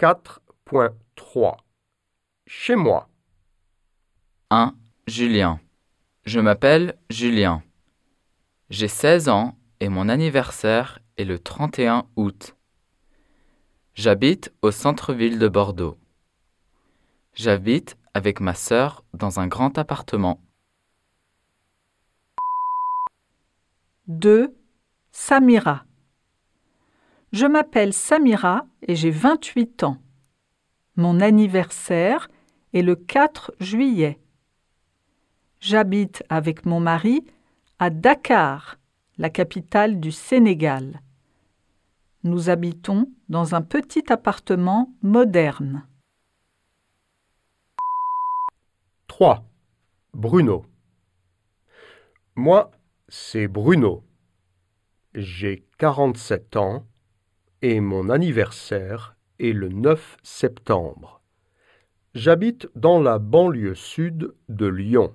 4.3 Chez moi. 1. Julien. Je m'appelle Julien. J'ai 16 ans et mon anniversaire est le 31 août. J'habite au centre-ville de Bordeaux. J'habite avec ma sœur dans un grand appartement. 2. Samira. Je m'appelle Samira et j'ai 28 ans. Mon anniversaire est le 4 juillet. J'habite avec mon mari à Dakar, la capitale du Sénégal. Nous habitons dans un petit appartement moderne. 3. Bruno. Moi, c'est Bruno. J'ai 47 ans et mon anniversaire est le 9 septembre. J'habite dans la banlieue sud de Lyon.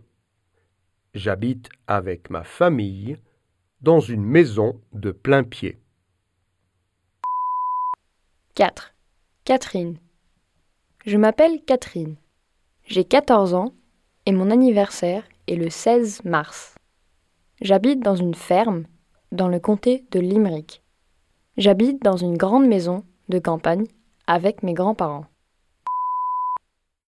J'habite avec ma famille dans une maison de plein pied. 4. Catherine. Je m'appelle Catherine. J'ai 14 ans et mon anniversaire est le 16 mars. J'habite dans une ferme dans le comté de Limerick. J'habite dans une grande maison de campagne avec mes grands-parents.